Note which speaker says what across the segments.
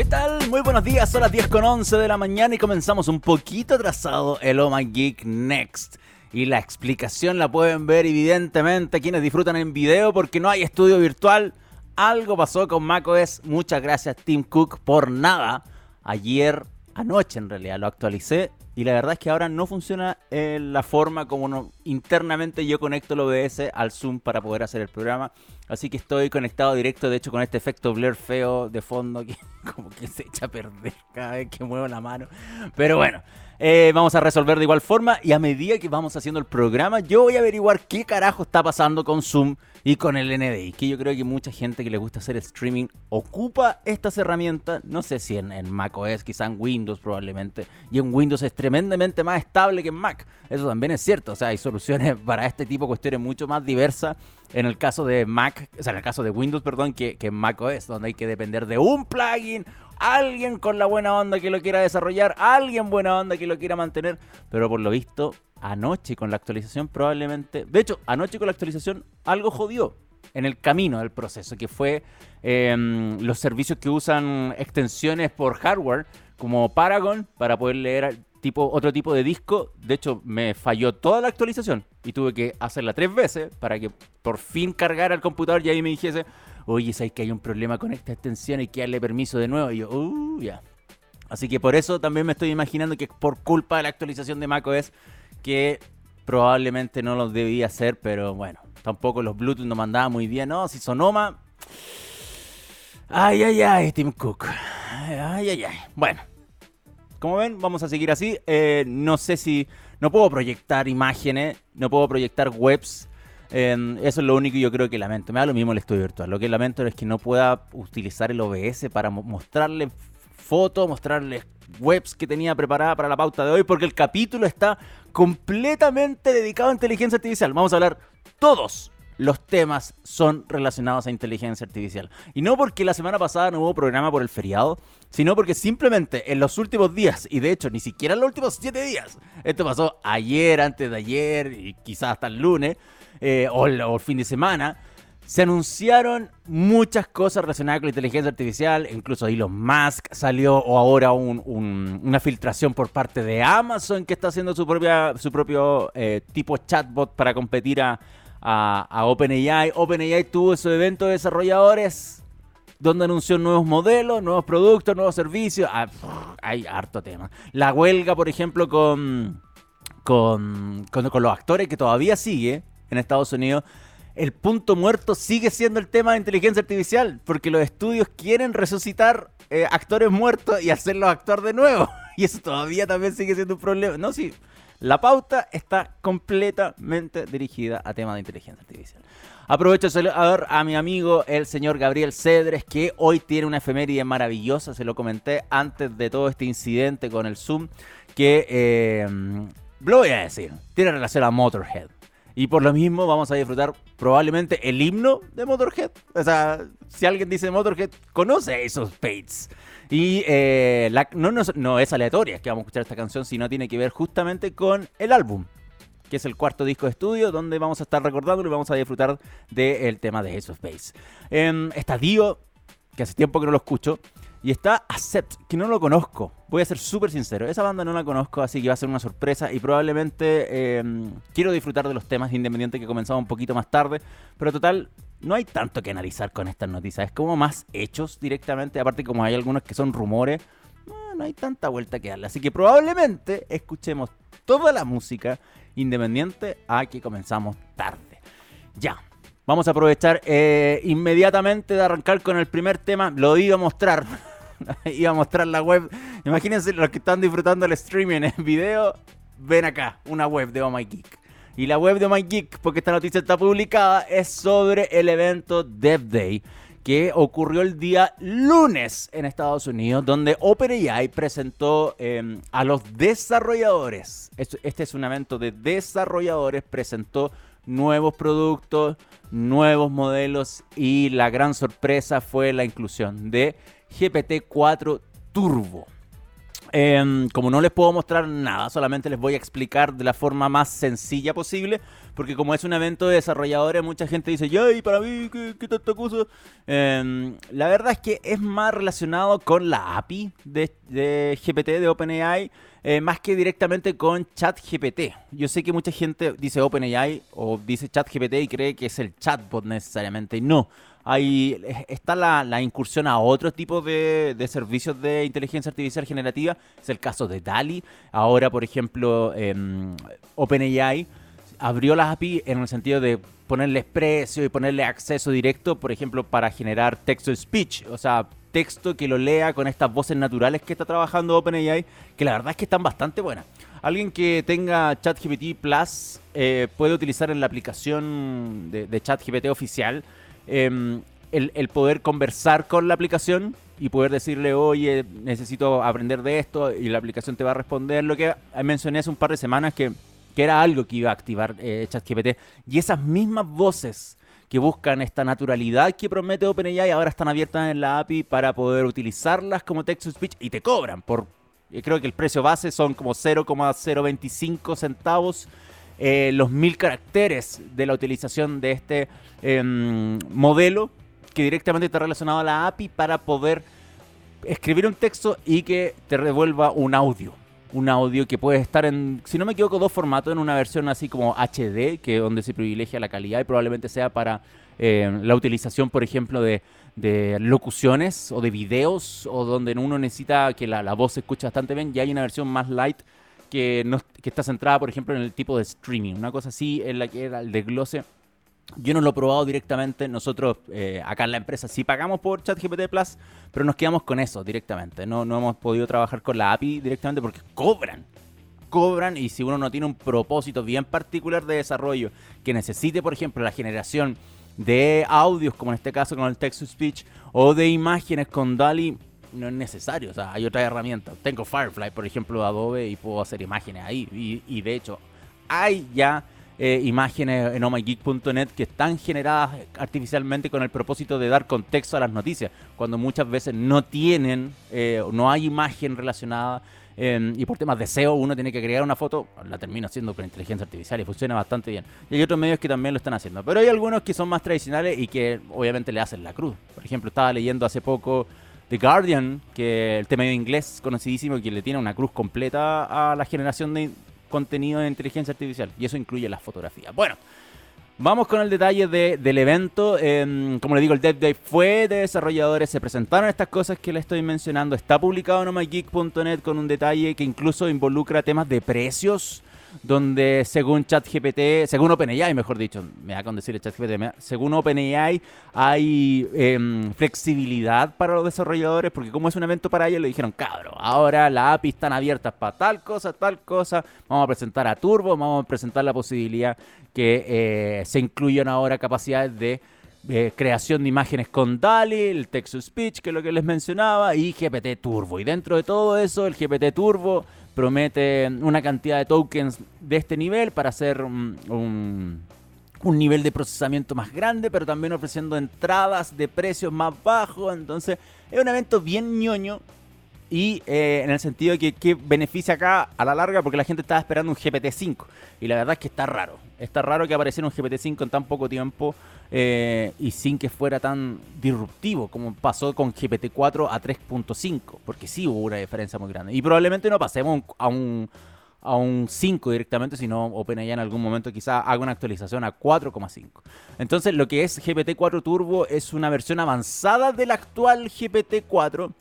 Speaker 1: ¿Qué tal? Muy buenos días, son las 10 con 11 de la mañana y comenzamos un poquito atrasado el Oh Geek Next. Y la explicación la pueden ver evidentemente quienes disfrutan en video porque no hay estudio virtual. Algo pasó con macOS. Muchas gracias Tim Cook por nada. Ayer, anoche en realidad, lo actualicé y la verdad es que ahora no funciona eh, la forma como internamente yo conecto el OBS al Zoom para poder hacer el programa. Así que estoy conectado directo, de hecho, con este efecto blur feo de fondo que como que se echa a perder cada vez que muevo la mano. Pero bueno, eh, vamos a resolver de igual forma y a medida que vamos haciendo el programa, yo voy a averiguar qué carajo está pasando con Zoom y con el NDI. Que yo creo que mucha gente que le gusta hacer streaming ocupa estas herramientas. No sé si en, en Mac OS, quizá en Windows probablemente. Y en Windows es tremendamente más estable que en Mac. Eso también es cierto. O sea, hay soluciones para este tipo de cuestiones mucho más diversas en el caso de Mac, o sea, en el caso de Windows, perdón, que, que Mac OS, donde hay que depender de un plugin alguien con la buena onda que lo quiera desarrollar, alguien buena onda que lo quiera mantener, pero por lo visto, anoche con la actualización probablemente, de hecho, anoche con la actualización algo jodió en el camino del proceso, que fue em, los servicios que usan extensiones por hardware, como Paragon, para poder leer tipo, otro tipo de disco. De hecho, me falló toda la actualización y tuve que hacerla tres veces para que por fin cargara el computador y ahí me dijese, oye, sabes que hay un problema con esta extensión y que darle permiso de nuevo. Y yo, uh, ya. Así que por eso también me estoy imaginando que por culpa de la actualización de macOS que probablemente no lo debía hacer, pero bueno, tampoco los Bluetooth no mandaban muy bien, ¿no? Si Sonoma... Ay, ay, ay, Tim Cook. Ay, ay, ay. Bueno, como ven, vamos a seguir así. Eh, no sé si... No puedo proyectar imágenes, no puedo proyectar webs eso es lo único que yo creo que lamento. Me da lo mismo el estudio virtual. Lo que lamento es que no pueda utilizar el OBS para mostrarle fotos, mostrarles webs que tenía preparada para la pauta de hoy, porque el capítulo está completamente dedicado a inteligencia artificial. Vamos a hablar todos los temas son relacionados a inteligencia artificial. Y no porque la semana pasada no hubo programa por el feriado, sino porque simplemente en los últimos días, y de hecho ni siquiera en los últimos siete días, esto pasó ayer, antes de ayer y quizás hasta el lunes, eh, o, el, fin de semana, se anunciaron muchas cosas relacionadas con la inteligencia artificial, incluso Elon Musk salió o ahora una filtración por parte de Amazon que está haciendo su, propia, su propio eh, tipo chatbot para competir a, a, OpenAI. OpenAI tuvo su evento de desarrolladores donde anunció nuevos modelos, nuevos productos, nuevos servicios. Ah, hay harto tema. La huelga, por ejemplo, con, con, con los actores que todavía sigue en Estados Unidos, el punto muerto sigue siendo el tema de inteligencia artificial, porque los estudios quieren resucitar eh, actores muertos y hacerlos actuar de nuevo. Y eso todavía también sigue siendo un problema. No, sí, la pauta está completamente dirigida a temas de inteligencia artificial. Aprovecho de saludar a mi amigo el señor Gabriel Cedres, que hoy tiene una efeméride maravillosa, se lo comenté antes de todo este incidente con el Zoom, que eh, lo voy a decir, tiene relación a Motorhead. Y por lo mismo vamos a disfrutar probablemente el himno de Motorhead. O sea, si alguien dice Motorhead, conoce esos Pates. Y eh, no, es aleatoria que vamos a escuchar esta canción, sino tiene que ver justamente con el álbum, que es el cuarto disco de estudio, donde vamos a estar recordando y vamos a disfrutar del tema de Ace of Base. Está Dio, que hace tiempo que no lo escucho. Y está Accept, que no lo conozco. Voy a ser súper sincero. Esa banda no la conozco, así que va a ser una sorpresa. Y probablemente em, quiero disfrutar de los temas independientes que comenzamos un poquito más tarde. Pero total, no hay tanto que analizar con estas noticias. Es como más hechos directamente. Aparte, como hay algunos que son rumores, no, hay tanta vuelta que darle. Así que probablemente escuchemos toda la música independiente a que comenzamos tarde. Ya, Vamos a aprovechar eh, inmediatamente de arrancar con el primer tema. Lo iba a mostrar. iba a mostrar la web. Imagínense los que están disfrutando el streaming en video. Ven acá, una web de Oh My Geek. Y la web de My Geek, porque esta noticia está publicada, es sobre el evento Dev Day que ocurrió el día lunes en Estados Unidos, donde OpenAI presentó em, a los desarrolladores. Este es un evento de desarrolladores, presentó nuevos productos, nuevos modelos y la gran sorpresa fue la inclusión de GPT-4 Turbo. Em, como no les puedo mostrar nada, solamente les voy a explicar de la forma más sencilla posible, porque como es un evento de desarrolladores, mucha gente dice, ¡ay, para mí, qué, qué tanta cosa! Em, la verdad es que es más relacionado con la API de, de GPT, de OpenAI, eh, más que directamente con ChatGPT. Yo sé que mucha gente dice OpenAI o dice ChatGPT y cree que es el chatbot necesariamente, no hay, está la, incursión a otros tipos de, servicios de inteligencia artificial generativa. Es el caso de DALI. Ahora, por ejemplo, em, OpenAI abrió las API en el sentido de ponerles precio y ponerle acceso directo, por ejemplo, para generar texto speech. O sea, texto que lo lea con estas voces naturales que está trabajando OpenAI, que la verdad es que están bastante buenas. Alguien que tenga ChatGPT Plus eh, puede utilizar en la aplicación de, ChatGPT oficial Em, el, poder conversar con la aplicación y poder decirle, oye, necesito aprender de esto y la aplicación te va a responder. Lo que mencioné hace un par de semanas que, era algo que iba a activar eh, ChatGPT. Y esas mismas voces que buscan esta naturalidad que promete OpenAI ahora están abiertas en la API para poder utilizarlas como text to speech y te cobran por... Creo que el precio base son como 0,025 centavos eh, los mil caracteres de la utilización de este em, modelo que directamente está relacionado a la API para poder escribir un texto y que te revuelva un audio. Un audio que puede estar en, si no me equivoco, dos formatos, en una versión así como HD, que donde se privilegia la calidad y probablemente sea para em, la utilización, por ejemplo, de, locuciones o de videos, o donde uno necesita que la, la voz se escuche bastante bien, y hay una versión más light que, no, que está centrada, por ejemplo, en el tipo de streaming. Una cosa así en la que era el desglose. Yo no lo he probado directamente. Nosotros eh, acá en la empresa sí pagamos por ChatGPT Plus, pero nos quedamos con eso directamente. No, no hemos podido trabajar con la API directamente porque cobran. Cobran y si uno no tiene un propósito bien particular de desarrollo que necesite, por ejemplo, la generación de audios, como en este caso con el text to speech, o de imágenes con DALI, no es necesario. O sea, hay otras herramientas. Tengo Firefly, por ejemplo, de Adobe y puedo hacer imágenes ahí. Y, de hecho, hay ya eh, imágenes en omageek.net que están generadas artificialmente con el propósito de dar contexto a las noticias, cuando muchas veces no tienen, eh, no hay imagen relacionada. Em, y por temas de SEO uno tiene que crear una foto, la termina haciendo con inteligencia artificial y funciona bastante bien. Y hay otros medios que también lo están haciendo. Pero hay algunos que son más tradicionales y que obviamente le hacen la cruz. Por ejemplo, estaba leyendo hace poco The Guardian, que el tema de inglés conocidísimo, que le tiene una cruz completa a la generación de contenido de inteligencia artificial. Y eso incluye las fotografías. Bueno, vamos con el detalle del evento. Em, como le digo, el Dev Day fue de desarrolladores. Se presentaron estas cosas que le estoy mencionando. Está publicado en omageek.net con un detalle que incluso involucra temas de precios donde según ChatGPT, según OpenAI, mejor dicho, me da con decir ChatGPT, según OpenAI hay em, flexibilidad para los desarrolladores, porque como es un evento para ellos, le dijeron, cabrón, ahora las API están abiertas para tal cosa, tal cosa, vamos a presentar a Turbo, vamos a presentar la posibilidad que eh, se incluyan ahora capacidades de creación de imágenes con DALI, el text to speech, que es lo que les mencionaba, y GPT Turbo. Y dentro de todo eso, el GPT Turbo promete una cantidad de tokens de este nivel para hacer un, nivel de procesamiento más grande, pero también ofreciendo entradas de precios más bajos. Entonces, es un evento bien ñoño. Y eh, en el sentido de que, beneficia acá a la larga, porque la gente estaba esperando un GPT-5. Y la verdad es que está raro. Está raro que apareciera un GPT-5 en tan poco tiempo eh, y sin que fuera tan disruptivo como pasó con GPT-4 a 3.5. Porque sí hubo una diferencia muy grande. Y probablemente no pasemos a un, a un 5 directamente, sino OpenAI en algún momento quizá haga una actualización a 4,5. Entonces lo que es GPT-4 Turbo es una versión avanzada del actual GPT-4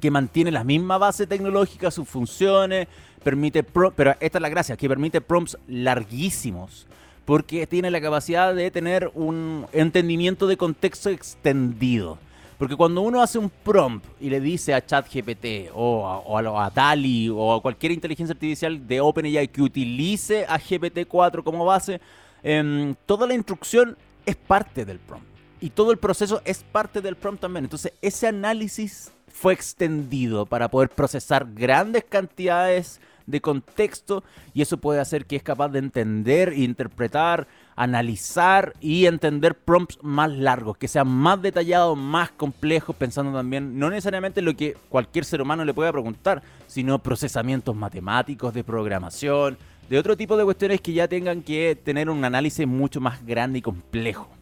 Speaker 1: que mantiene la misma base tecnológica, sus funciones, permite, pero esta es la gracia, que permite prompts larguísimos, porque tiene la capacidad de tener un entendimiento de contexto extendido. Porque cuando uno hace un prompt y le dice a ChatGPT o a, o a, DALI o a cualquier inteligencia artificial de OpenAI que utilice a GPT-4 como base, em, toda la instrucción es parte del prompt. Y todo el proceso es parte del prompt también. Entonces, ese análisis fue extendido para poder procesar grandes cantidades de contexto y eso puede hacer que es capaz de entender, interpretar, analizar y entender prompts más largos, que sean más detallados, más complejos, pensando también no necesariamente en lo que cualquier ser humano le pueda preguntar, sino procesamientos matemáticos, de programación, de otro tipo de cuestiones que ya tengan que tener un análisis mucho más grande y complejo.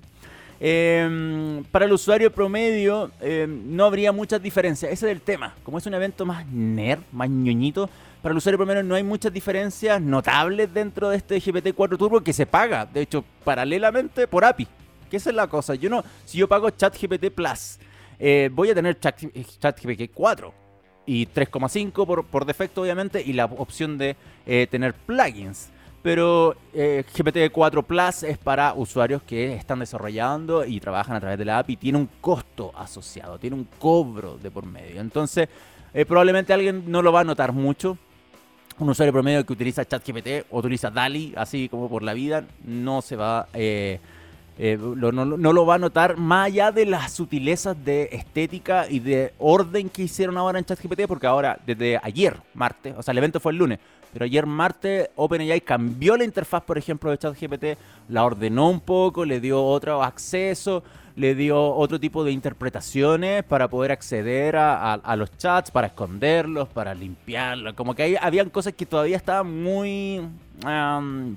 Speaker 1: Em, para el usuario promedio em, no habría muchas diferencias. Ese es el tema. Como es un evento más nerd, más ñoñito, para el usuario promedio no hay muchas diferencias notables dentro de este GPT-4 Turbo que se paga, de hecho, paralelamente por API. Que esa es la cosa. Yo no, si yo pago ChatGPT Plus, eh, voy a tener ChatGPT 4 y 3,5 por, por defecto, obviamente, y la opción de eh, tener plugins pero eh, GPT-4 Plus es para usuarios que están desarrollando y trabajan a través de la API. Tiene un costo asociado, tiene un cobro de por medio. Entonces, eh, probablemente alguien no lo va a notar mucho. Un usuario promedio que utiliza ChatGPT o utiliza DALI, así como por la vida, no se va... Eh, no, no, lo va a notar más allá de las sutilezas de estética y de orden que hicieron ahora en ChatGPT, porque ahora, desde ayer, martes, o sea, el evento fue el lunes, pero ayer martes OpenAI cambió la interfaz, por ejemplo, de ChatGPT, la ordenó un poco, le dio otro acceso, le dio otro tipo de interpretaciones para poder acceder a, los chats, para esconderlos, para limpiarlos. Como que ahí habían cosas que todavía estaban muy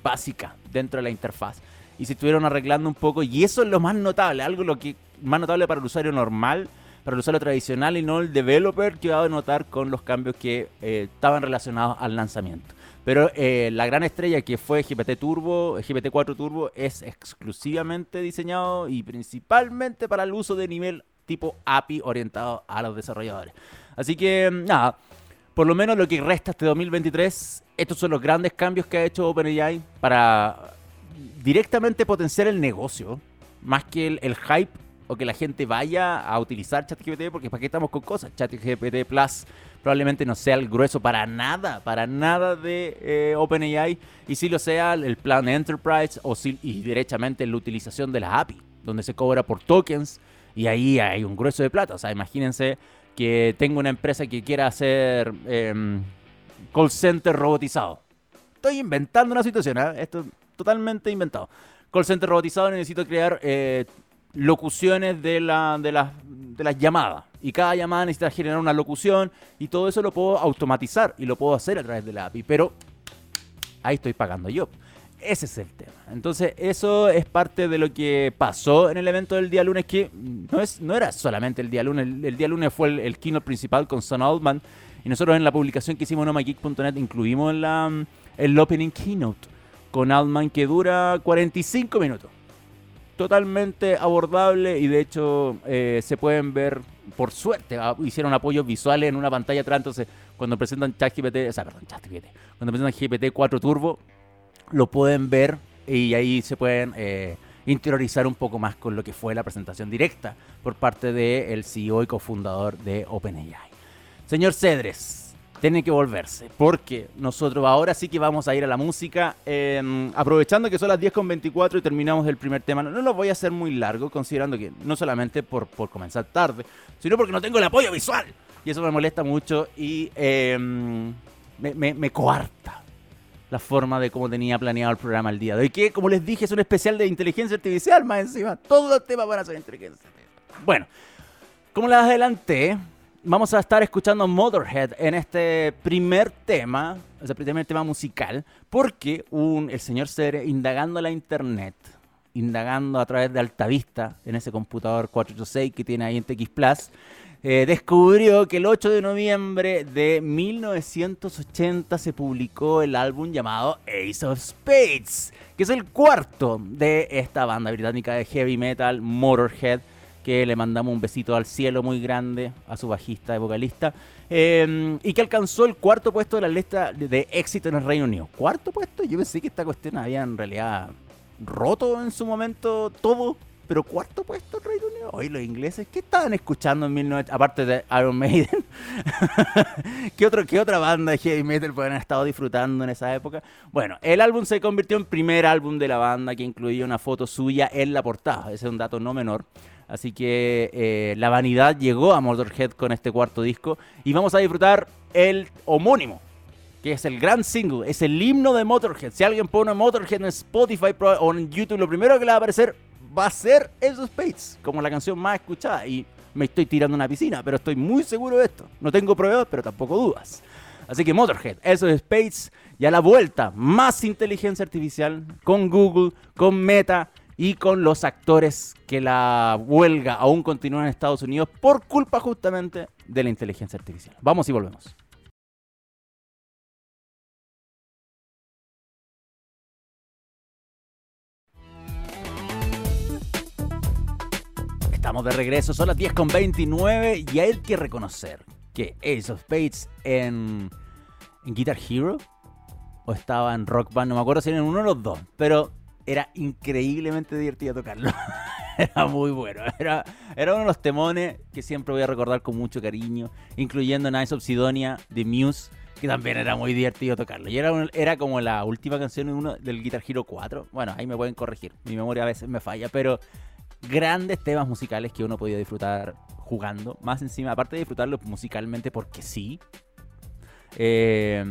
Speaker 1: básicas dentro de la interfaz. Y se estuvieron arreglando un poco. Y eso es lo más notable, algo lo que más notable para el usuario normal para el usuario tradicional y no el developer que va a notar con los cambios que eh, estaban relacionados al lanzamiento. Pero eh, la gran estrella que fue GPT Turbo, GPT-4 Turbo, es exclusivamente diseñado y principalmente para el uso de nivel tipo API orientado a los desarrolladores. Así que nada, por lo menos lo que resta este 2023, estos son los grandes cambios que ha hecho OpenAI para directamente potenciar el negocio, más que el hype o que la gente vaya a utilizar ChatGPT, porque ¿para qué estamos con cosas? ChatGPT Plus probablemente no sea el grueso para nada, para nada de eh, OpenAI, y si lo sea el plan Enterprise o si, y derechamente la utilización de la API, donde se cobra por tokens, y ahí hay un grueso de plata. O sea, imagínense que tengo una empresa que quiera hacer em, call center robotizado. Estoy inventando una situación, ¿eh? esto es totalmente inventado. Call center robotizado necesito crear eh, locuciones de, la, de, las, de llamadas. Y cada llamada necesita generar una locución y todo eso lo puedo automatizar y lo puedo hacer a través de la API. Pero ahí estoy pagando yo. Ese es el tema. Entonces, eso es parte de lo que pasó en el evento del día lunes, que no, es, no era solamente el día lunes. El, día lunes fue el, el, keynote principal con Son Altman. Y nosotros en la publicación que hicimos en omageek.net incluimos la, el opening keynote con Altman que dura 45 minutos totalmente abordable y de hecho eh, se pueden ver, por suerte, ah, hicieron apoyos visuales en una pantalla atrás, entonces cuando presentan ChatGPT, o cuando presentan GPT 4 Turbo, lo pueden ver y ahí se pueden eh, interiorizar un poco más con lo que fue la presentación directa por parte del CEO y cofundador de OpenAI. Señor Cedres, tiene que volverse, porque nosotros ahora sí que vamos a ir a la música, em, aprovechando que son las 10.24 y terminamos el primer tema, no, lo voy a hacer muy largo, considerando que no solamente por, por comenzar tarde, sino porque no tengo el apoyo visual, y eso me molesta mucho y em, me, me, coarta la forma de cómo tenía planeado el programa el día de hoy, que como les dije es un especial de inteligencia artificial más encima, todos los temas van a ser inteligencia artificial. Bueno, como les adelanté, vamos a estar escuchando Motorhead en este primer tema, ese primer tema musical, porque el señor Cere, indagando la internet, indagando a través de Altavista, en ese computador 486 que tiene ahí en TX Plus, eh, descubrió que el 8 de noviembre de 1980 se publicó el álbum llamado Ace of Spades, que es el cuarto de esta banda británica de heavy metal, Motorhead que le mandamos un besito al cielo muy grande a su bajista y vocalista, em, y que alcanzó el cuarto puesto de la lista de éxito en el Reino Unido. ¿Cuarto puesto? Yo pensé que esta cuestión había en realidad roto en su momento todo, pero cuarto puesto en Reino Unido. Hoy los ingleses, ¿qué estaban escuchando en 19... aparte de Iron Maiden? ¿Qué, otro, ¿Qué otra banda de heavy metal pueden haber estado disfrutando en esa época? Bueno, el álbum se convirtió en primer álbum de la banda que incluía una foto suya en la portada. Ese es un dato no menor. Así que eh, la vanidad llegó a Motorhead con este cuarto disco y vamos a disfrutar el homónimo que es el gran single, es el himno de Motorhead. Si alguien pone Motorhead en Spotify o en YouTube, lo primero que le va a aparecer va a ser esos Space, como la canción más escuchada. Y me estoy tirando una piscina, pero estoy muy seguro de esto. No tengo pruebas, pero tampoco dudas. Así que Motorhead, eso es Space, y a la vuelta, más inteligencia artificial con Google, con Meta y con los actores que la huelga aún continúa en Estados Unidos por culpa justamente de la inteligencia artificial. Vamos y volvemos. Estamos de regreso, son las 10 con 29 y hay que reconocer que Ace of Spades en, Guitar Hero o estaba en Rock Band, no me acuerdo si era en uno de los dos, pero era increíblemente divertido tocarlo. era muy bueno. Era, era uno de los temones que siempre voy a recordar con mucho cariño, incluyendo Nice of Sidonia de Muse, que también era muy divertido tocarlo. Y era, era como la última canción uno, del Guitar Hero 4. Bueno, ahí me pueden corregir. Mi memoria a veces me falla, pero grandes temas musicales que uno podía disfrutar jugando. Más encima, aparte de disfrutarlos musicalmente porque sí, eh,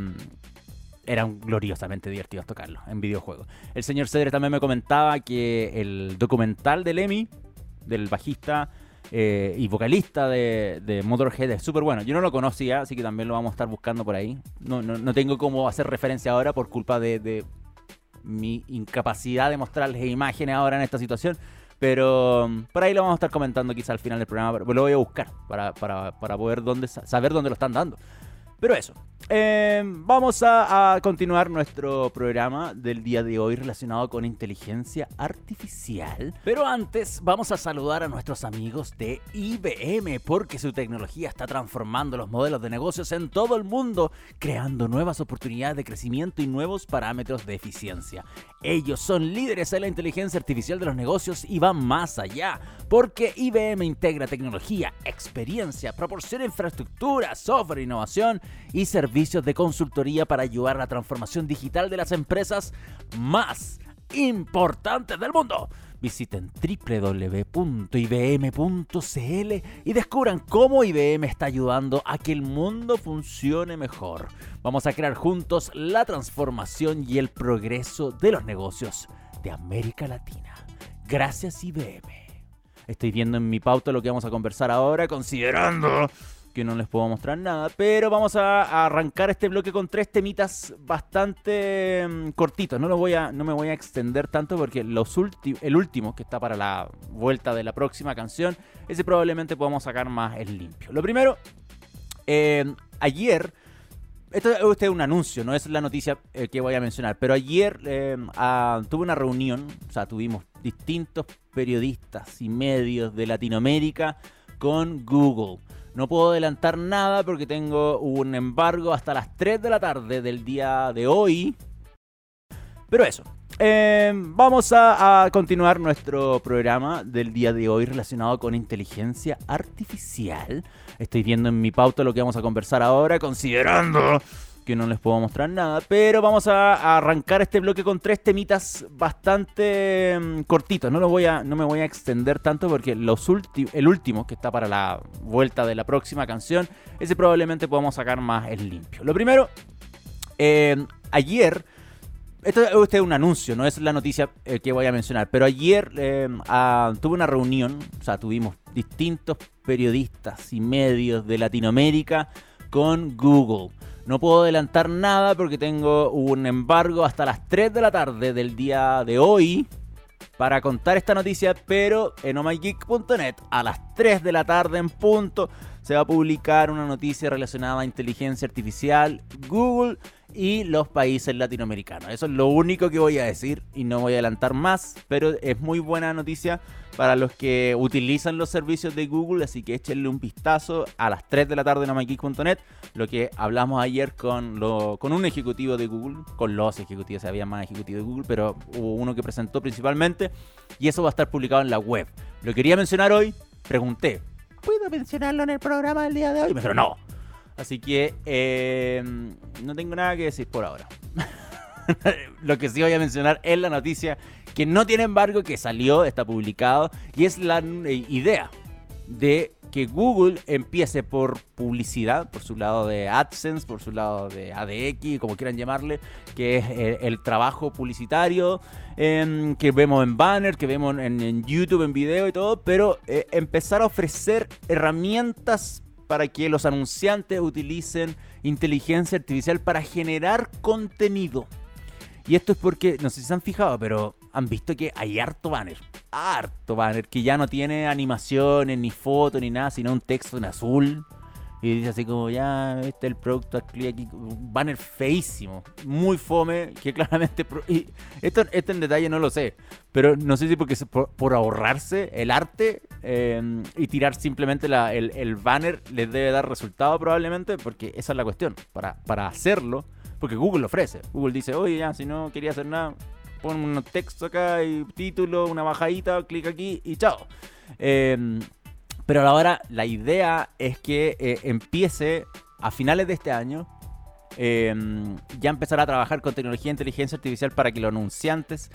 Speaker 1: eran gloriosamente divertidos tocarlos en videojuegos. El señor Cedre también me comentaba que el documental del Emmy, del bajista eh, y vocalista de, Motorhead, es súper bueno. Yo no lo conocía, así que también lo vamos a estar buscando por ahí. No, no, tengo cómo hacer referencia ahora por culpa de, mi incapacidad de mostrarles imágenes ahora en esta situación. Pero um, por ahí lo vamos a estar comentando quizá al final del programa. Lo voy a buscar para, para, para poder dónde, saber dónde lo están dando. Pero eso, eh, vamos a, continuar nuestro programa del día de hoy relacionado con inteligencia artificial. Pero antes vamos a saludar a nuestros amigos de IBM porque su tecnología está transformando los modelos de negocios en todo el mundo, creando nuevas oportunidades de crecimiento y nuevos parámetros de eficiencia. Ellos son líderes en la inteligencia artificial de los negocios y van más allá, porque IBM integra tecnología, experiencia, proporciona infraestructura, software, innovación y servicios de consultoría para ayudar a la transformación digital de las empresas más importantes del mundo. Visiten www.ibm.cl y descubran cómo IBM está ayudando a que el mundo funcione mejor. Vamos a crear juntos la transformación y el progreso de los negocios de América Latina. Gracias IBM. Estoy viendo en mi pauta lo que vamos a conversar ahora, considerando que no les puedo mostrar nada, pero vamos a, arrancar este bloque con tres temitas bastante mm, cortitos. No, voy a, no me voy a extender tanto porque los el último, que está para la vuelta de la próxima canción, ese probablemente podamos sacar más el limpio. Lo primero, eh, ayer, esto es un anuncio, no es la noticia eh, que voy a mencionar, pero ayer eh, tuve una reunión, o sea, tuvimos distintos periodistas y medios de Latinoamérica con Google. No puedo adelantar nada porque tengo un embargo hasta las 3 de la tarde del día de hoy. Pero eso. Em, vamos a, continuar nuestro programa del día de hoy relacionado con inteligencia artificial. Estoy viendo en mi pauta lo que vamos a conversar ahora, considerando que no les puedo mostrar nada, pero vamos a, arrancar este bloque con tres temitas bastante mm, cortitos. No, lo voy a, no me voy a extender tanto porque los el último, que está para la vuelta de la próxima canción, ese probablemente podamos sacar más el limpio. Lo primero, eh, ayer... Esto es un anuncio, no es la noticia eh, que voy a mencionar, pero ayer eh, tuve una reunión, o sea, tuvimos distintos periodistas y medios de Latinoamérica con Google. No puedo adelantar nada porque tengo un embargo hasta las 3 de la tarde del día de hoy para contar esta noticia, pero en omygeek.net a las 3 de la tarde en punto se va a publicar una noticia relacionada a inteligencia artificial, Google y los países latinoamericanos. Eso es lo único que voy a decir y no voy a adelantar más, pero es muy buena noticia para los que utilizan los servicios de Google, así que échenle un vistazo a las 3 de la tarde en mygeek.net, lo que hablamos ayer con, lo, con un ejecutivo de Google, con los ejecutivos, había más ejecutivos de Google, pero hubo uno que presentó principalmente y eso va a estar publicado en la web. Lo quería mencionar hoy, pregunté, ¿puedo mencionarlo en el programa del día de hoy? Me dijeron, no. Así que eh, no tengo nada que decir por ahora. Lo que sí voy a mencionar es la noticia que no tiene embargo, que salió, está publicado, y es la eh, idea de que Google empiece por publicidad, por su lado de AdSense, por su lado de ADX, como quieran llamarle, que es el, trabajo publicitario em, que vemos en banner, que vemos en, YouTube, en video y todo, pero eh, empezar a ofrecer herramientas para que los anunciantes utilicen inteligencia artificial para generar contenido. Y esto es porque, no sé si se han fijado, pero han visto que hay harto banner. Harto banner que ya no tiene animaciones, ni fotos, ni nada, sino un texto en azul. Y dice así como, ya, este es el producto aquí, un banner feísimo, muy fome, que claramente... Y esto, esto en detalle no lo sé, pero no sé si porque por, ahorrarse el arte em, y tirar simplemente el, el, banner les debe dar resultado probablemente, porque esa es la cuestión. Para, para hacerlo, porque Google lo ofrece. Google dice, oye, ya, si no quería hacer nada, pon un texto acá y título, una bajadita, clic aquí y chao. Em, pero ahora la idea es que eh, empiece a finales de este año em, ya empezar a trabajar con tecnología de inteligencia artificial para que los anunciantes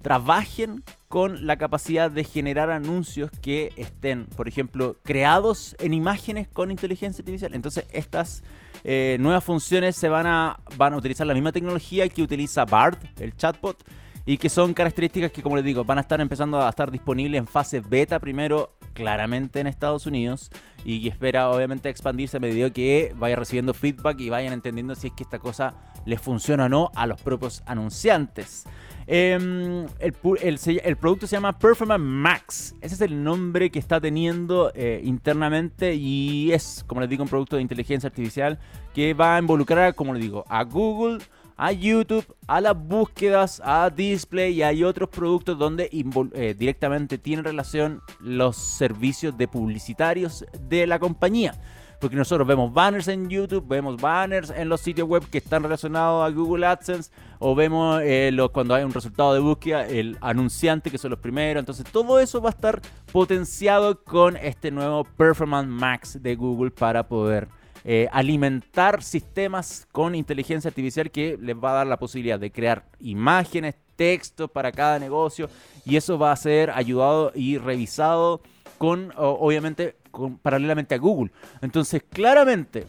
Speaker 1: trabajen con la capacidad de generar anuncios que estén, por ejemplo, creados en imágenes con inteligencia artificial. Entonces, estas eh, nuevas funciones se van a, van a utilizar la misma tecnología que utiliza BARD, el chatbot, y que son características que, como les digo, van a estar empezando a estar disponibles en fase beta primero, claramente en Estados Unidos, y espera obviamente expandirse a medida que vaya recibiendo feedback y vayan entendiendo si es que esta cosa les funciona o no a los propios anunciantes. Em, el, producto se llama Performance Max. Ese es el nombre que está teniendo eh, internamente y es, como les digo, un producto de inteligencia artificial que va a involucrar, como les digo, a Google, a YouTube, a las búsquedas, a display y hay otros productos donde eh, directamente tienen relación los servicios de publicitarios de la compañía. Porque nosotros vemos banners en YouTube, vemos banners en los sitios web que están relacionados a Google AdSense, o vemos eh, cuando hay un resultado de búsqueda, el anunciante, que son los primeros. Entonces, todo eso va a estar potenciado con este nuevo Performance Max de Google para poder eh, alimentar sistemas con inteligencia artificial que les va a dar la posibilidad de crear imágenes, textos para cada negocio, y eso va a ser ayudado y revisado con, obviamente, paralelamente a Google. Entonces, claramente,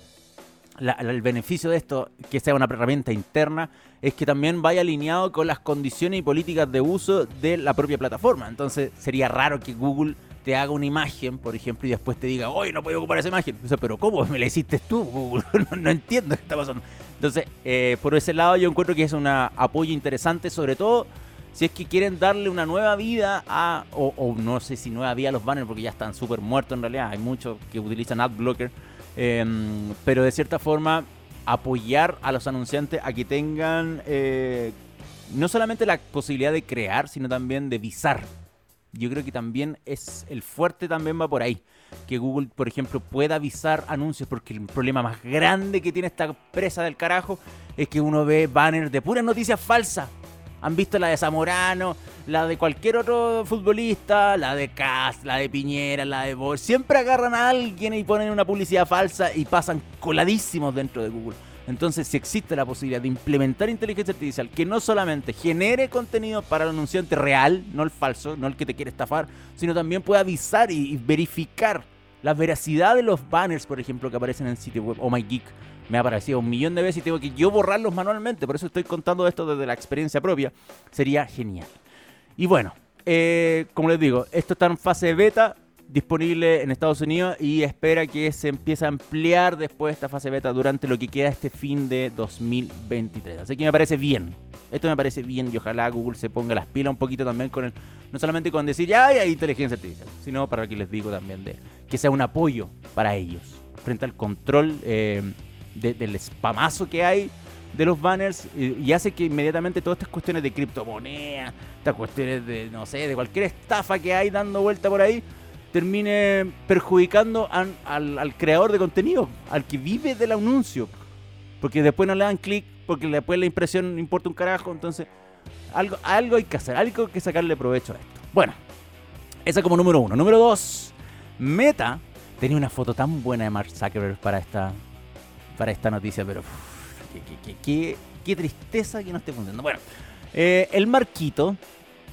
Speaker 1: el beneficio de esto, que sea una herramienta interna, es que también vaya alineado con las condiciones y políticas de uso de la propia plataforma. Entonces, sería raro que Google te haga una imagen, por ejemplo, y después te diga, hoy no puedo ocupar esa imagen. pero ¿cómo me la hiciste tú, Google? no, entiendo qué está pasando. Entonces, eh, por ese lado, yo encuentro que es un apoyo interesante, sobre todo si es que quieren darle una nueva vida a, o, no sé si nueva vida a los banners, porque ya están súper muertos en realidad, hay muchos que utilizan AdBlocker, em, pero de cierta forma apoyar a los anunciantes a que tengan eh, no solamente la posibilidad de crear, sino también de visar. Yo creo que también es el fuerte también va por ahí. Que Google, por ejemplo, pueda avisar anuncios, porque el problema más grande que tiene esta presa del carajo es que uno ve banners de puras noticias falsas han visto la de Zamorano, la de cualquier otro futbolista, la de Cast, la de Piñera, la de Boy. Siempre agarran a alguien y ponen una publicidad falsa y pasan coladísimos dentro de Google. Entonces, si existe la posibilidad de implementar inteligencia artificial que no solamente genere contenido para el anunciante real, no el falso, no el que te quiere estafar, sino también pueda avisar y, verificar la veracidad de los banners, por ejemplo, que aparecen en el sitio web Oh My Geek me ha aparecido un millón de veces y tengo que yo borrarlos manualmente. Por eso estoy contando esto desde la experiencia propia. Sería genial. Y bueno, eh, como les digo, esto está en fase beta, disponible en Estados Unidos y espera que se empiece a ampliar después de esta fase beta durante lo que queda este fin de 2023. Así que me parece bien. Esto me parece bien y ojalá Google se ponga las pilas un poquito también con el, no solamente con decir ya hay inteligencia artificial, sino para que les digo también de que sea un apoyo para ellos frente al control eh, del spamazo que hay de los banners y, hace que inmediatamente todas estas cuestiones de criptomonedas, estas cuestiones de, no sé, de cualquier estafa que hay dando vuelta por ahí, termine perjudicando al, creador de contenido, al que vive del anuncio. Porque después no le dan clic, porque después la impresión importa un carajo, entonces algo, algo hay que hacer, algo hay que sacarle provecho a esto. Bueno, esa como número uno. Número dos, Meta tenía una foto tan buena de Mark Zuckerberg para esta, para esta noticia, pero qué, tristeza que no esté funcionando. Bueno, eh, el Marquito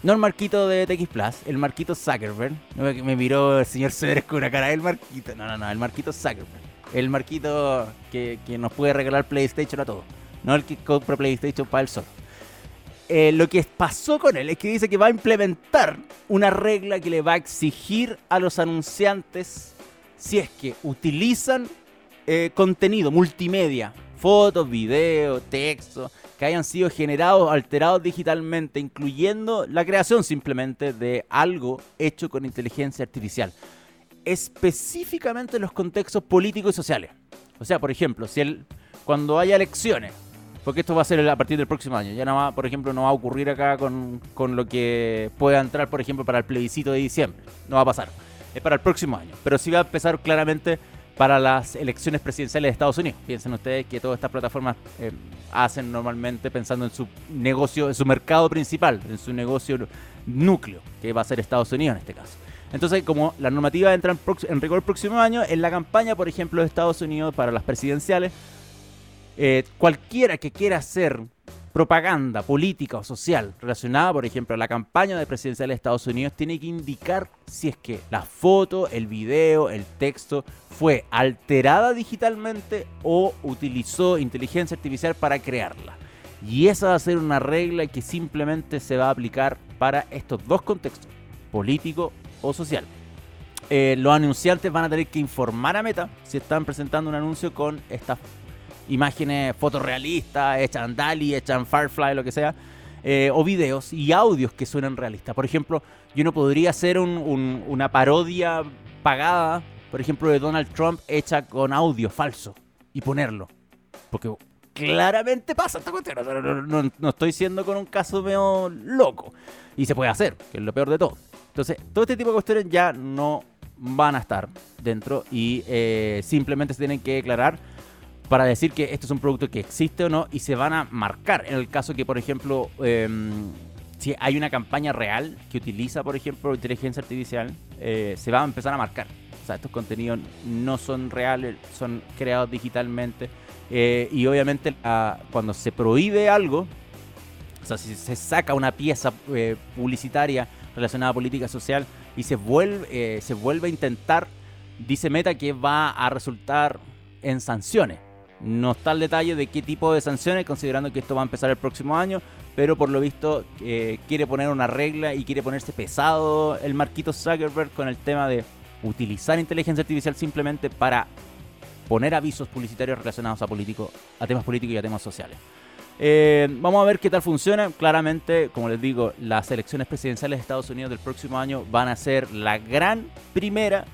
Speaker 1: No el marquito de TX Plus, el marquito Zuckerberg. Me miró el señor Cedres con una cara. El marquito. No, no, no, el marquito Zuckerberg. El marquito que, nos puede regalar PlayStation a todos. No el que compra PlayStation para el sol. Eh, lo que pasó con él es que dice que va a implementar una regla que le va a exigir a los anunciantes si es que utilizan eh, contenido multimedia, fotos, videos, texto, que hayan sido generados, alterados digitalmente, incluyendo la creación simplemente de algo hecho con inteligencia artificial. Específicamente en los contextos políticos y sociales. O sea, por ejemplo, si el, cuando haya elecciones, porque esto va a ser a partir del próximo año. Ya no va, por ejemplo, no va a ocurrir acá con, con, lo que pueda entrar, por ejemplo, para el plebiscito de diciembre. No va a pasar. Es para el próximo año. Pero sí va a empezar claramente para las elecciones presidenciales de Estados Unidos. Piensen ustedes que todas estas plataformas eh, hacen normalmente pensando en su negocio, en su mercado principal, en su negocio núcleo, que va a ser Estados Unidos en este caso. Entonces, como la normativa entra en, rigor el próximo año, en la campaña, por ejemplo, de Estados Unidos para las presidenciales, eh, cualquiera que quiera hacer propaganda política o social relacionada, por ejemplo, a la campaña de presidencial de Estados Unidos, tiene que indicar si es que la foto, el video, el texto fue alterada digitalmente o utilizó inteligencia artificial para crearla. Y esa va a ser una regla que simplemente se va a aplicar para estos dos contextos, político o social. Eh, los anunciantes van a tener que informar a Meta si están presentando un anuncio con estas imágenes fotorrealistas, hechas en DALI, hechas en Firefly, lo que sea, eh, o videos y audios que suenan realistas. Por ejemplo, yo no podría hacer una parodia pagada, por ejemplo, de Donald Trump hecha con audio falso y ponerlo. Porque claramente pasa esta cuestión. No, no, estoy siendo con un caso medio loco. Y se puede hacer, que es lo peor de todo. Entonces, todo este tipo de cuestiones ya no van a estar dentro y eh, simplemente se tienen que declarar para decir que esto es un producto que existe o no y se van a marcar. En el caso que, por ejemplo, em, si hay una campaña real que utiliza, por ejemplo, inteligencia artificial, eh, se va a empezar a marcar. O sea, estos contenidos no son reales, son creados digitalmente. Eh, y obviamente cuando se prohíbe algo, o sea, si se saca una pieza eh, publicitaria relacionada a política social y se vuelve, se vuelve a intentar, dice Meta que va a resultar en sanciones. No está el detalle de qué tipo de sanciones, considerando que esto va a empezar el próximo año, pero por lo visto eh, quiere poner una regla y quiere ponerse pesado el Marquito Zuckerberg con el tema de utilizar inteligencia artificial simplemente para poner avisos publicitarios relacionados a, a temas políticos y a temas sociales. Eh, vamos a ver qué tal funciona. Claramente, como les digo, las elecciones presidenciales de Estados Unidos del próximo año van a ser la gran primera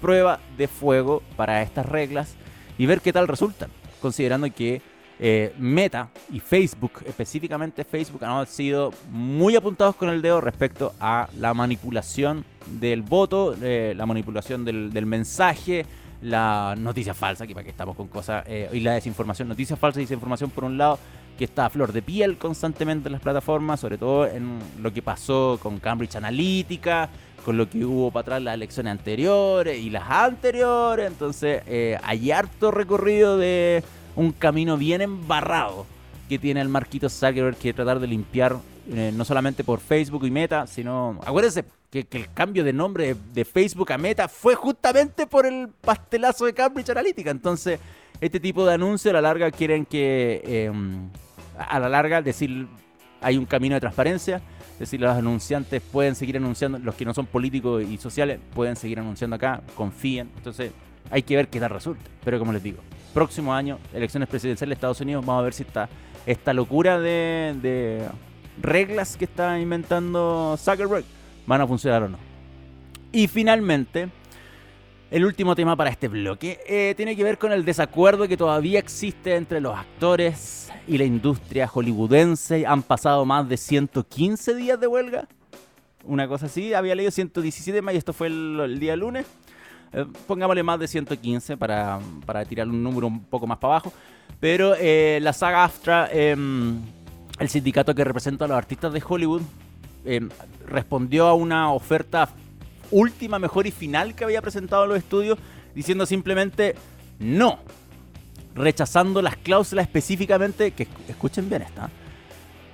Speaker 1: prueba de fuego para estas reglas y ver qué tal resultan considerando que eh, Meta y Facebook, específicamente Facebook, han sido muy apuntados con el dedo respecto a la manipulación del voto, eh, la manipulación del, mensaje, la noticia falsa, que para que estamos con cosas, eh, y la desinformación, noticias falsas y desinformación por un lado, que está a flor de piel constantemente en las plataformas, sobre todo en lo que pasó con Cambridge Analytica, con lo que hubo para atrás las elecciones anteriores y las anteriores. Entonces eh, hay harto recorrido de un camino bien embarrado que tiene el Marquito Zuckerberg que tratar de limpiar eh, no solamente por Facebook y Meta, sino... Acuérdense que, el cambio de nombre de, Facebook a Meta fue justamente por el pastelazo de Cambridge Analytica. Entonces, este tipo de anuncios a la larga quieren que... Em, a la larga decir hay un camino de transparencia es decir, los anunciantes pueden seguir anunciando, los que no son políticos y sociales pueden seguir anunciando acá, confíen. Entonces, hay que ver qué tal resulta. Pero como les digo, próximo año, elecciones presidenciales de Estados Unidos, vamos a ver si está esta locura de, reglas que está inventando Zuckerberg van a funcionar o no. Y finalmente, el último tema para este bloque eh, tiene que ver con el desacuerdo que todavía existe entre los actores y la industria hollywoodense han pasado más de 115 días de huelga. Una cosa así, había leído 117 más y esto fue el, día lunes. Eh, pongámosle más de 115 para, para, tirar un número un poco más para abajo. Pero eh, la saga AFTRA, em, el sindicato que representa a los artistas de Hollywood, em, respondió a una oferta última, mejor y final que había presentado los estudios, diciendo simplemente no rechazando las cláusulas específicamente, que escuchen bien esta,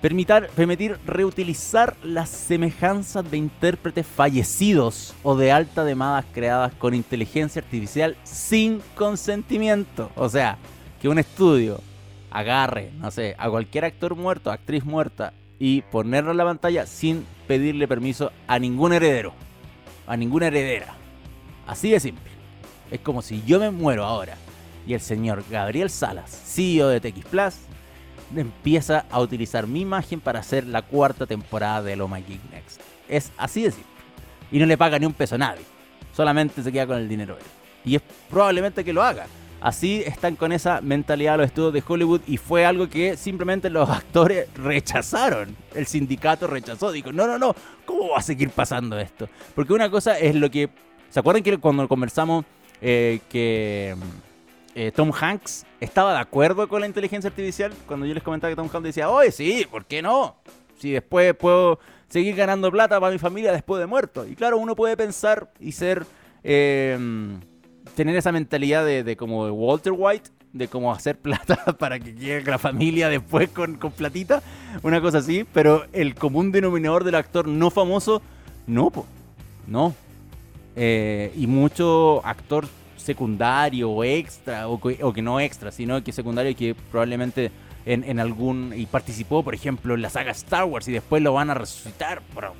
Speaker 1: permitir reutilizar las semejanzas de intérpretes fallecidos o de alta demanda creadas con inteligencia artificial sin consentimiento. O sea, que un estudio agarre, no sé, a cualquier actor muerto, actriz muerta y ponerlo en la pantalla sin pedirle permiso a ningún heredero, a ninguna heredera. Así de simple. Es como si yo me muero ahora y el señor Gabriel Salas, CEO de TX Plus, empieza a utilizar mi imagen para hacer la cuarta temporada de Lo My Geek Next. Es así de simple. Y no le paga ni un peso a nadie. Solamente se queda con el dinero. Y es probablemente que lo haga. Así están con esa mentalidad los estudios de Hollywood y fue algo que simplemente los actores rechazaron. El sindicato rechazó. Dijo, no, no, no, ¿cómo va a seguir pasando esto? Porque una cosa es lo que... ¿Se acuerdan que cuando conversamos eh, que eh, Tom Hanks estaba de acuerdo con la inteligencia artificial? Cuando yo les comentaba que Tom Hanks decía, oye, sí, ¿por qué no? Si después puedo seguir ganando plata para mi familia después de muerto. Y claro, uno puede pensar y ser... Eh, tener esa mentalidad de, como de Walter White, de cómo hacer plata para que llegue la familia después con, con, platita, una cosa así, pero el común denominador del actor no famoso, no, no. Eh, y mucho actor secundario o extra, o que, no extra, sino que secundario que probablemente en, en, algún, y participó, por ejemplo, en la saga Star Wars y después lo van a resucitar para,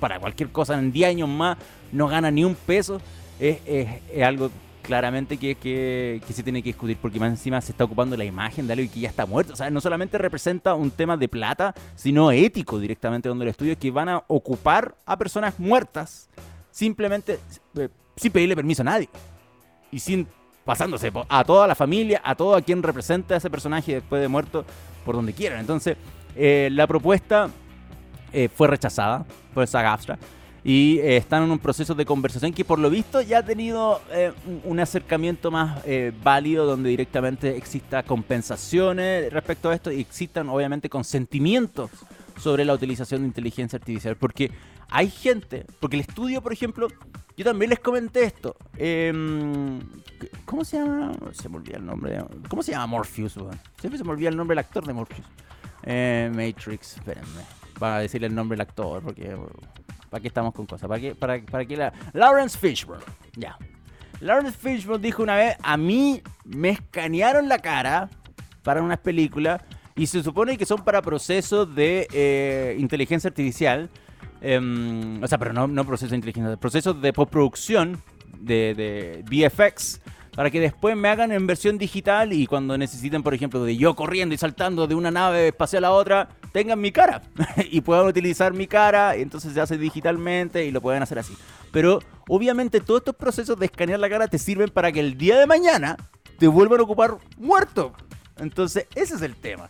Speaker 1: para cualquier cosa en 10 años más, no gana ni un peso, es, es algo claramente que, que, que, se tiene que discutir porque más encima se está ocupando la imagen de algo que ya está muerto. O sea, no solamente representa un tema de plata, sino ético directamente donde el estudio que van a ocupar a personas muertas simplemente eh, sin pedirle permiso a nadie y sin pasándose a toda la familia, a todo a quien representa a ese personaje después de muerto por donde quieran. Entonces, eh, la propuesta eh, fue rechazada por esa Abstract y eh, están en un proceso de conversación que por lo visto ya ha tenido eh, un acercamiento más eh, válido donde directamente exista compensaciones respecto a esto y existan obviamente consentimientos sobre la utilización de inteligencia artificial porque hay gente, porque el estudio por ejemplo, yo también les comenté esto, em, ¿cómo se llama? Se me olvida el nombre, ¿cómo se llama Morpheus? Siempre se me olvida el nombre del actor de Morpheus. Matrix, espérenme, para decirle el nombre del actor porque ¿Para qué estamos con cosas? ¿Para qué, para, para qué la... Lawrence Fishburne. Ya. Lawrence Fishburne dijo una vez, a mí me escanearon la cara para unas películas y se supone que son para procesos de eh, inteligencia artificial. Em, o sea, pero no, no procesos de inteligencia, procesos de postproducción de, de VFX para que después me hagan en versión digital y cuando necesiten, por ejemplo, de yo corriendo y saltando de una nave espacial a otra, tengan mi cara y puedan utilizar mi cara, entonces se hace digitalmente y lo pueden hacer así. Pero obviamente todos estos procesos de escanear la cara te sirven para que el día de mañana te vuelvan a ocupar muerto. Entonces, ese es el tema.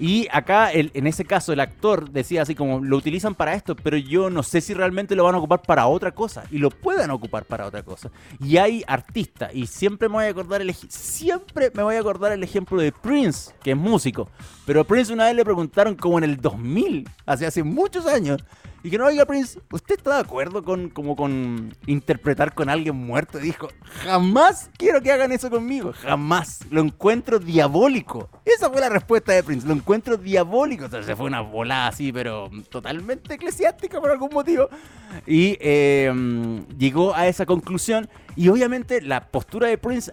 Speaker 1: Y acá, en ese caso, el actor decía así como, lo utilizan para esto, pero yo no sé si realmente lo van a ocupar para otra cosa. Y lo puedan ocupar para otra cosa. Y hay artistas, y siempre me voy a acordar el, siempre me voy a acordar el ejemplo de Prince, que es músico. Pero Prince una vez le preguntaron como en el 2000, hace hace muchos años, y que no, oiga, Prince, ¿usted está de acuerdo con, como con interpretar con alguien muerto? Dijo, jamás quiero que hagan eso conmigo, jamás. Lo encuentro diabólico. Esa fue la respuesta de Prince, lo encuentro diabólico. O sea, se fue una volada así, pero totalmente eclesiástica por algún motivo. Y em, llegó a esa conclusión. Y obviamente la postura de Prince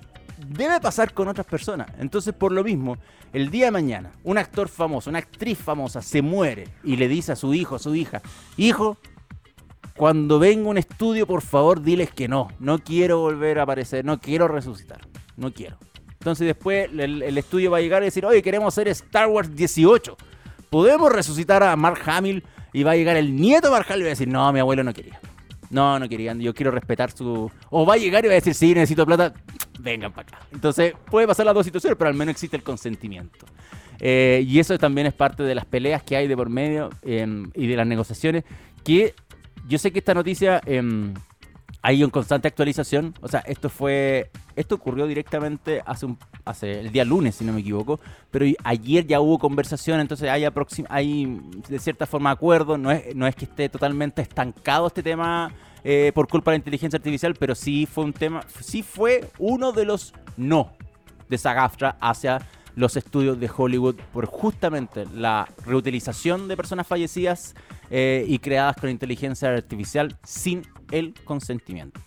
Speaker 1: debe pasar con otras personas. Entonces, por lo mismo, el día de mañana, un actor famoso, una actriz famosa se muere y le dice a su hijo, a su hija, hijo, cuando venga un estudio, por favor, diles que no, no quiero volver a aparecer, no quiero resucitar, no quiero. Entonces después el, estudio va a llegar y decir, oye, queremos hacer Star Wars 18. ¿Podemos resucitar a Mark Hamill? Y va a llegar el nieto de Mark Hamill y va a decir, no, mi abuelo no quería. No, no querían, yo quiero respetar su... O va a llegar y va a decir, sí, necesito plata, vengan para acá. Entonces puede pasar las dos situaciones, pero al menos existe el consentimiento. Eh, y eso también es parte de las peleas que hay de por medio em, y de las negociaciones, que yo sé que esta noticia eh, hay en constante actualización. O sea, esto fue. Esto ocurrió directamente hace, un, hace el día lunes, si no me equivoco. Pero ayer ya hubo conversación, entonces hay, hay de cierta forma acuerdo. No es, no es que esté totalmente estancado este tema eh, por culpa de la inteligencia artificial, pero sí fue un tema. Sí fue uno de los no de Sagaftra hacia los estudios de Hollywood por justamente la reutilización de personas fallecidas eh, y creadas con inteligencia artificial sin el consentimiento.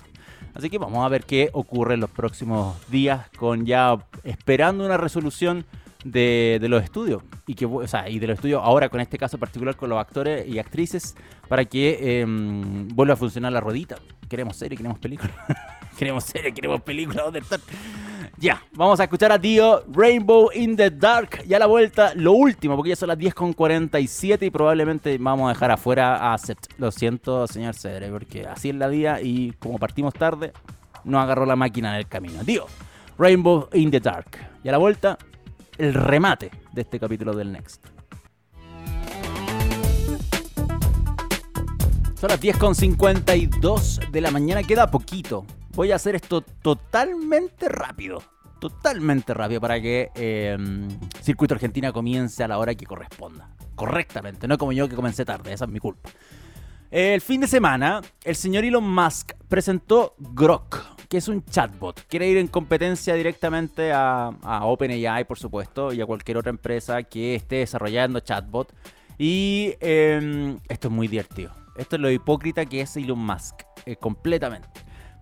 Speaker 1: Así que vamos a ver qué ocurre en los próximos días con ya esperando una resolución de, los estudios y que o sea, y de los estudios ahora con este caso particular con los actores y actrices para que em, vuelva a funcionar la ruedita. Queremos serie, queremos película. queremos serie, queremos película. ¿Dónde están? Ya, vamos a escuchar a Dio Rainbow in the Dark. Ya a la vuelta, lo último, porque ya son las 10.47 y probablemente vamos a dejar afuera a Set. Lo siento, señor Cedre, porque así es la vida y como partimos tarde, no agarró la máquina en el camino. Dio Rainbow in the Dark. Y a la vuelta, el remate de este capítulo del Next. Son las 10.52 de la mañana, queda poquito voy a hacer esto totalmente rápido. Totalmente rápido para que em, Circuito Argentina comience a la hora que corresponda. Correctamente, no como yo que comencé tarde, esa es mi culpa. El fin de semana, el señor Elon Musk presentó Grok, que es un chatbot. Quiere ir en competencia directamente a, OpenAI, por supuesto, y a cualquier otra empresa que esté desarrollando chatbot. Y em, esto es muy divertido. Esto es lo hipócrita que es Elon Musk, eh, completamente.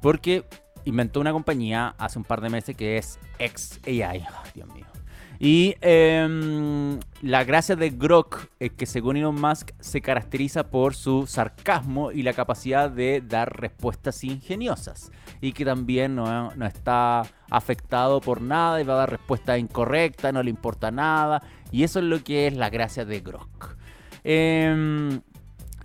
Speaker 1: Porque inventó una compañía hace un par de meses que es XAI. Dios mío. Y em, la gracia de Grok es que según Elon Musk se caracteriza por su sarcasmo y la capacidad de dar respuestas ingeniosas. Y que también no, está afectado por nada y va a dar respuestas incorrectas, no le importa nada. Y eso es lo que es la gracia de Grok. Eh,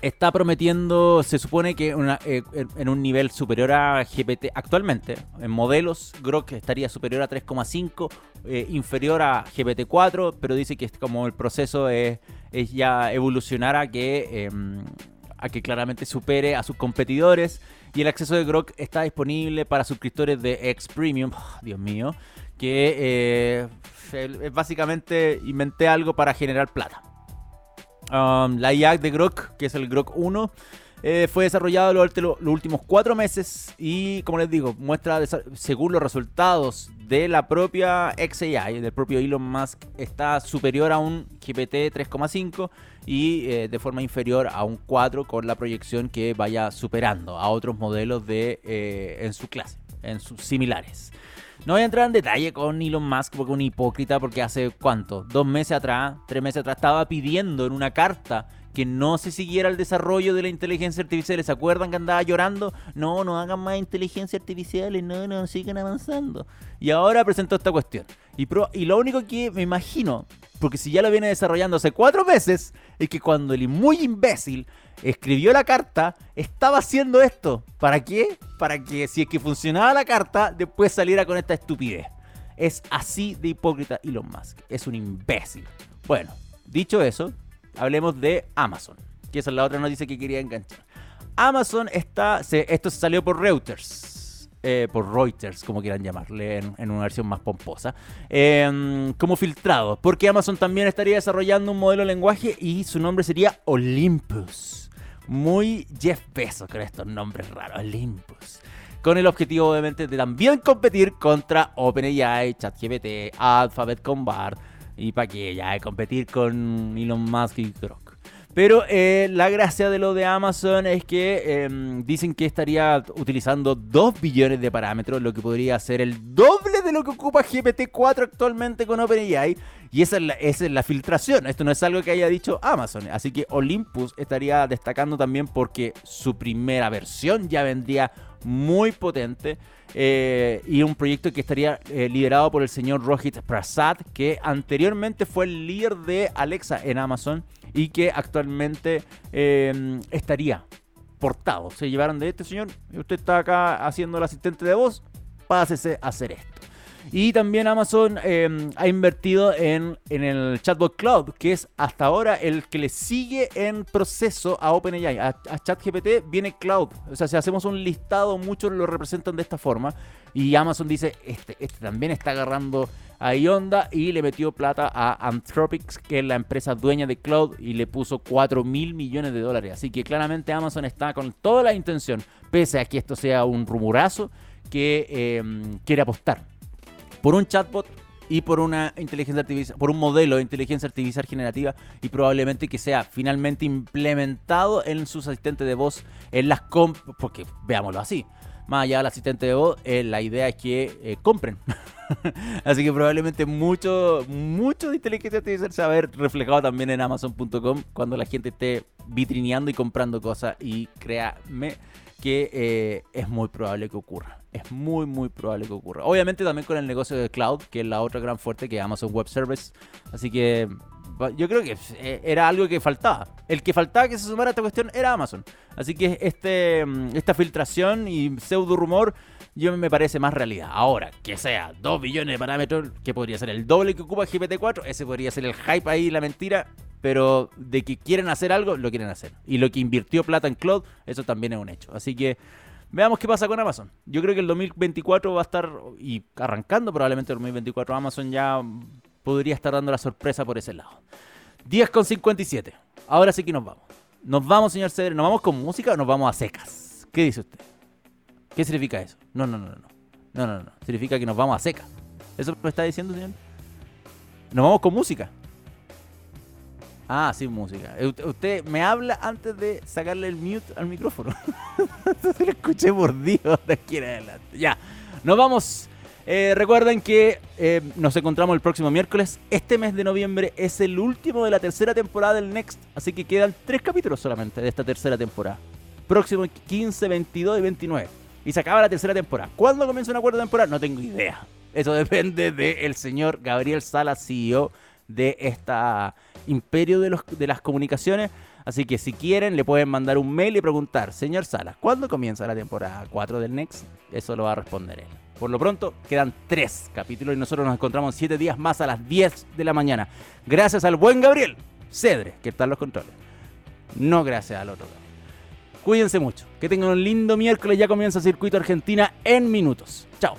Speaker 1: está prometiendo, se supone que eh, en un nivel superior a GPT actualmente, en modelos, Grok estaría superior a 3,5, eh, inferior a GPT-4, pero dice que como el proceso es, ya evolucionar a que, em, a que claramente supere a sus competidores. Y el acceso de Grok está disponible para suscriptores de X Premium, Dios mío, que eh, básicamente inventé algo para generar plata. Um, la IA de Grok, que es el Grok 1, eh, fue desarrollado los, los, últimos cuatro meses y, como les digo, muestra, según los resultados de la propia XAI, del propio Elon Musk, está superior a un GPT 3,5 y eh, de forma inferior a un 4 con la proyección que vaya superando a otros modelos de, eh, en su clase, en sus similares. No voy a entrar en detalle con Elon Musk porque es un hipócrita, porque hace cuánto, dos meses atrás, tres meses atrás, estaba pidiendo en una carta que no se siguiera el desarrollo de la inteligencia artificial. ¿Se acuerdan que andaba llorando? No, no hagan más inteligencia artificial, no, no, sigan avanzando. Y ahora presentó esta cuestión. Y, y lo único que me imagino, porque si ya lo viene desarrollando hace cuatro meses, es que cuando el muy imbécil escribió la carta, estaba haciendo esto. ¿Para qué? Para que si es que funcionaba la carta, después saliera con esta estupidez. Es así de hipócrita Elon Musk. Es un imbécil. Bueno, dicho eso, hablemos de Amazon. Que esa es la otra noticia que quería enganchar. Amazon está. esto salió por Reuters. Eh, por Reuters, como quieran llamarle, en, una versión más pomposa, em, como filtrado, porque Amazon también estaría desarrollando un modelo de lenguaje y su nombre sería Olympus. Muy Jeff Bezos con estos nombres raros, Olympus. Con el objetivo, obviamente, de también competir contra OpenAI, ChatGPT, Alphabet con BART y para que ya competir con Elon Musk y Grok. Pero eh, la gracia de lo de Amazon es que em, dicen que estaría utilizando 2 billones de parámetros, lo que podría ser el doble de lo que ocupa GPT-4 actualmente con OpenAI. Y esa es, la, esa es la filtración. Esto no es algo que haya dicho Amazon. Así que Olympus estaría destacando también porque su primera versión ya vendría muy potente. Eh, y un proyecto que estaría eh, liderado por el señor Rohit Prasad, que anteriormente fue el líder de Alexa en Amazon y que actualmente em, estaría portado. Se llevaron de este señor, usted está acá haciendo el asistente de voz, pásese a hacer esto. Y también Amazon em, ha invertido en, el Chatbot Cloud, que es hasta ahora el que le sigue en proceso a OpenAI. A, ChatGPT viene Cloud. O sea, si hacemos un listado, muchos lo representan de esta forma. Y Amazon dice, este, este también está agarrando ahí onda y le metió plata a Anthropics, que es la empresa dueña de Cloud, y le puso 4 mil millones de dólares. Así que claramente Amazon está con toda la intención, pese a que esto sea un rumorazo, que em, quiere apostar por un chatbot y por una inteligencia artificial, por un modelo de inteligencia artificial generativa y probablemente que sea finalmente implementado en sus asistentes de voz en las comp, porque veámoslo así, más allá del asistente de voz, eh, la idea es que eh, compren. Así que probablemente mucho, mucho de inteligencia artificial se va a ver reflejado también en Amazon.com cuando la gente esté vitrineando y comprando cosas. Y créame que eh, es muy probable que ocurra. Es muy, muy probable que ocurra. Obviamente también con el negocio de cloud, que es la otra gran fuerte que Amazon Web Service. Así que yo creo que eh, era algo que faltaba. El que faltaba que se sumara a esta cuestión era Amazon. Así que este, mm, esta filtración y pseudo rumor yo me parece más realidad. Ahora, que sea 2 billones de parámetros, que podría ser el doble que ocupa GPT-4, ese podría ser el hype ahí, la mentira, pero de que quieren hacer algo, lo quieren hacer. Y lo que invirtió plata en cloud, eso también es un hecho. Así que veamos qué pasa con Amazon. Yo creo que el 2024 va a estar, y arrancando probablemente el 2024, Amazon ya podría estar dando la sorpresa por ese lado. 10 con 57. Ahora sí que nos vamos. Nos vamos, señor Cedre. ¿Nos vamos con música o nos vamos a secas? ¿Qué dice usted? ¿Qué significa eso? No, no, no, no. No, no, no. Significa que nos vamos a seca. ¿Eso lo está diciendo, señor? Nos vamos con música. Ah, sí, música. Eh, usted me habla antes de sacarle el mute al micrófono. Se lo escuché mordido de aquí en adelante. Ya. Nos vamos. Eh, recuerden que eh, nos encontramos el próximo miércoles. Este mes de noviembre es el último de la tercera temporada del Next. Así que quedan tres capítulos solamente de esta tercera temporada. Próximo 15, 22 y 29 y se acaba la tercera temporada. ¿Cuándo comienza una cuarta temporada? No tengo idea. Eso depende del señor Gabriel Sala, CEO de esta imperio de, los, de las comunicaciones. Así que si quieren, le pueden mandar un mail y preguntar, señor Sala, ¿cuándo comienza la temporada 4 del Next? Eso lo va a responder él. Por lo pronto, quedan tres capítulos y nosotros nos encontramos siete días más a las 10 de la mañana. Gracias al buen Gabriel Cedre, que está en los controles. No gracias al otro. Cuídense mucho. Que tengan un lindo miércoles. Ya comienza Circuito Argentina en minutos. Chao.